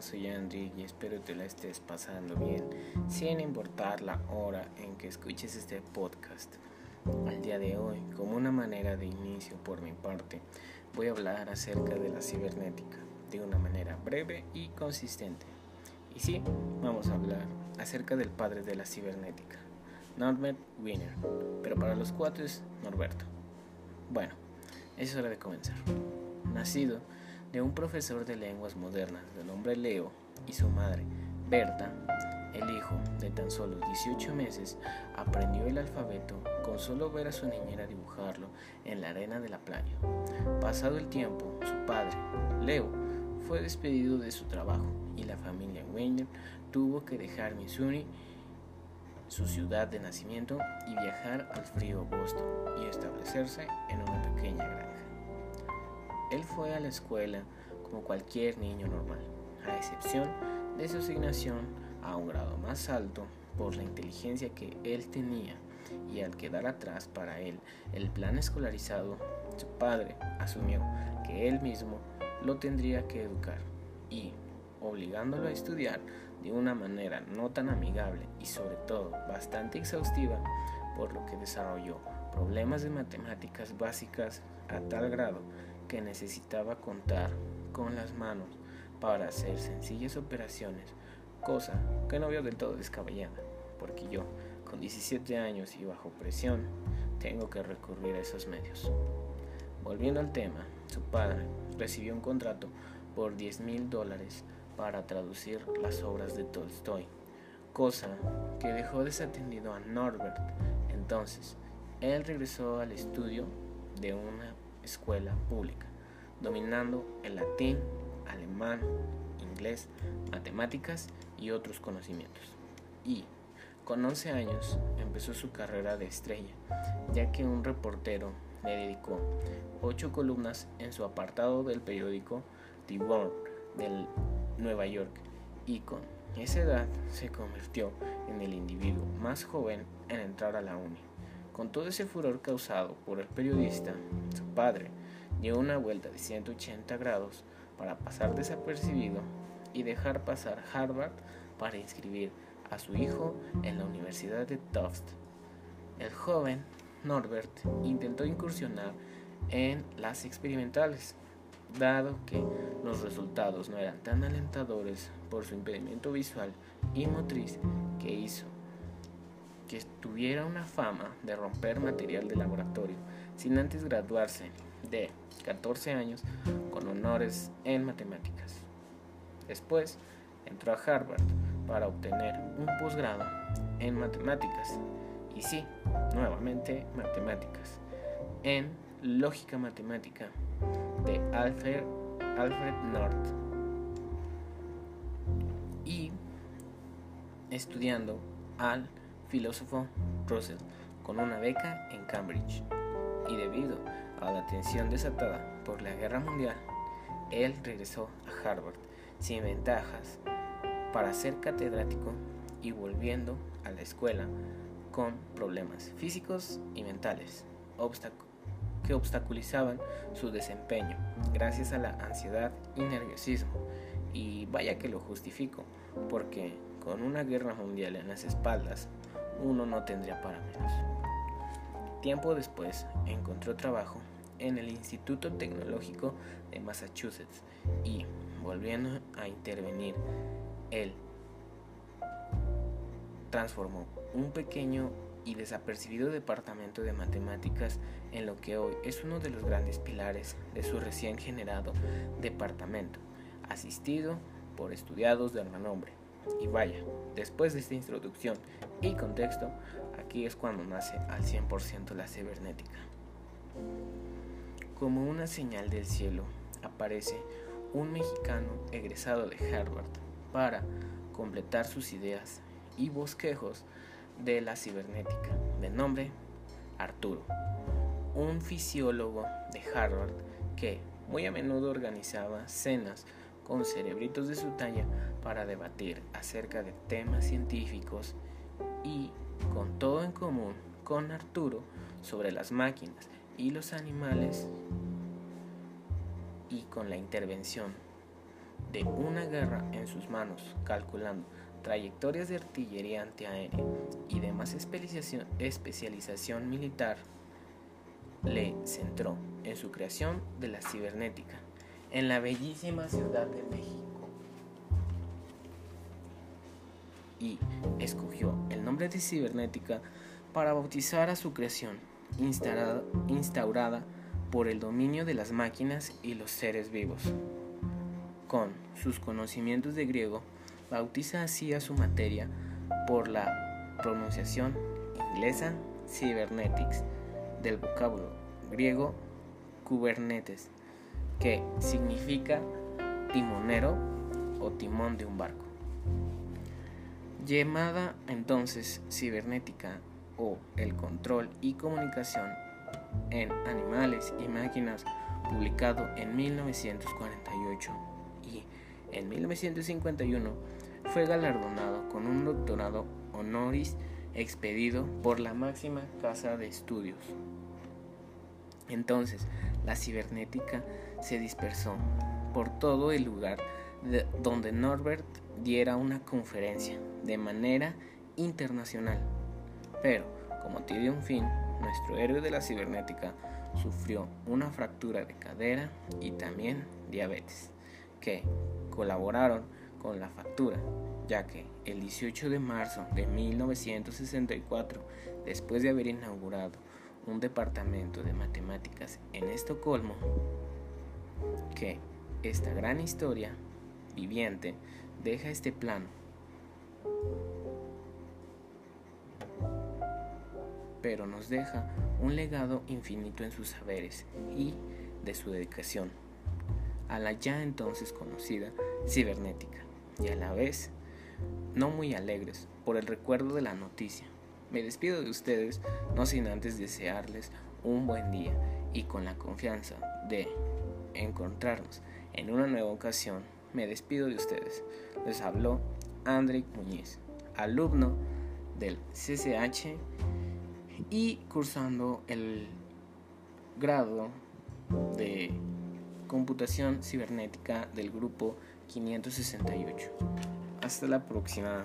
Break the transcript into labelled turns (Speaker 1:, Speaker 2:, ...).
Speaker 1: Soy Andy y espero que la estés pasando bien, sin importar la hora en que escuches este podcast. Al día de hoy, como una manera de inicio por mi parte, voy a hablar acerca de la cibernética, de una manera breve y consistente. Y sí, vamos a hablar acerca del padre de la cibernética, Norbert Wiener, pero para los cuatro es Norberto. Bueno, es hora de comenzar. Nacido de un profesor de lenguas modernas de nombre Leo y su madre, Berta, el hijo de tan solo 18 meses aprendió el alfabeto con solo ver a su niñera dibujarlo en la arena de la playa. Pasado el tiempo, su padre, Leo, fue despedido de su trabajo y la familia Weiner tuvo que dejar Missouri, su ciudad de nacimiento, y viajar al frío Boston y establecerse en una pequeña granja. Él fue a la escuela como cualquier niño normal, a excepción de su asignación a un grado más alto por la inteligencia que él tenía y al quedar atrás para él el plan escolarizado, su padre asumió que él mismo lo tendría que educar y, obligándolo a estudiar de una manera no tan amigable y sobre todo bastante exhaustiva, por lo que desarrolló problemas de matemáticas básicas a tal grado que necesitaba contar con las manos para hacer sencillas operaciones, cosa que no veo del todo descabellada, porque yo, con 17 años y bajo presión, tengo que recurrir a esos medios. Volviendo al tema, su padre recibió un contrato por 10 mil dólares para traducir las obras de Tolstoy, cosa que dejó desatendido a Norbert. Entonces, él regresó al estudio de una escuela pública, dominando el latín, alemán, inglés, matemáticas y otros conocimientos. Y con 11 años empezó su carrera de estrella, ya que un reportero le dedicó ocho columnas en su apartado del periódico The World de Nueva York y con esa edad se convirtió en el individuo más joven en entrar a la uni. Con todo ese furor causado por el periodista, su padre dio una vuelta de 180 grados para pasar desapercibido y dejar pasar Harvard para inscribir a su hijo en la Universidad de Tufts. El joven Norbert intentó incursionar en las experimentales, dado que los resultados no eran tan alentadores por su impedimento visual y motriz que hizo que tuviera una fama de romper material de laboratorio sin antes graduarse de 14 años con honores en matemáticas. Después entró a Harvard para obtener un posgrado en matemáticas y sí, nuevamente matemáticas, en lógica matemática de Alfred, Alfred North y estudiando al filósofo Russell con una beca en Cambridge. Y debido a la tensión desatada por la guerra mundial, él regresó a Harvard sin ventajas para ser catedrático y volviendo a la escuela con problemas físicos y mentales que obstaculizaban su desempeño gracias a la ansiedad y nerviosismo. Y vaya que lo justifico, porque con una guerra mundial en las espaldas, uno no tendría para menos. Tiempo después encontró trabajo en el Instituto Tecnológico de Massachusetts y, volviendo a intervenir, él transformó un pequeño y desapercibido departamento de matemáticas en lo que hoy es uno de los grandes pilares de su recién generado departamento, asistido por estudiados de renombre. Y vaya, después de esta introducción y contexto, aquí es cuando nace al 100% la cibernética. Como una señal del cielo, aparece un mexicano egresado de Harvard para completar sus ideas y bosquejos de la cibernética, de nombre Arturo, un fisiólogo de Harvard que muy a menudo organizaba cenas con cerebritos de su talla para debatir acerca de temas científicos y con todo en común con Arturo sobre las máquinas y los animales y con la intervención de una guerra en sus manos, calculando trayectorias de artillería antiaérea y demás especialización militar, le centró en su creación de la cibernética en la bellísima Ciudad de México y escogió el nombre de cibernética para bautizar a su creación instaurada por el dominio de las máquinas y los seres vivos. Con sus conocimientos de griego, bautiza así a su materia por la pronunciación inglesa cybernetics del vocablo griego kubernetes, que significa timonero o timón de un barco. Llamada entonces cibernética o el control y comunicación en animales y máquinas, publicado en 1948 y en 1951 fue galardonado con un doctorado honoris expedido por la máxima casa de estudios. Entonces, la cibernética se dispersó por todo el lugar donde Norbert diera una conferencia de manera internacional. Pero, como tiene un fin, nuestro héroe de la cibernética sufrió una fractura de cadera y también diabetes, que colaboraron con la factura, ya que el 18 de marzo de 1964, después de haber inaugurado un departamento de matemáticas en Estocolmo, que esta gran historia viviente deja este plano pero nos deja un legado infinito en sus saberes y de su dedicación a la ya entonces conocida cibernética y a la vez no muy alegres por el recuerdo de la noticia. Me despido de ustedes no sin antes desearles un buen día y con la confianza de encontrarnos en una nueva ocasión. Me despido de ustedes. Les habló André Muñiz, alumno del CCH y cursando el grado de computación cibernética del grupo 568. Hasta la próxima.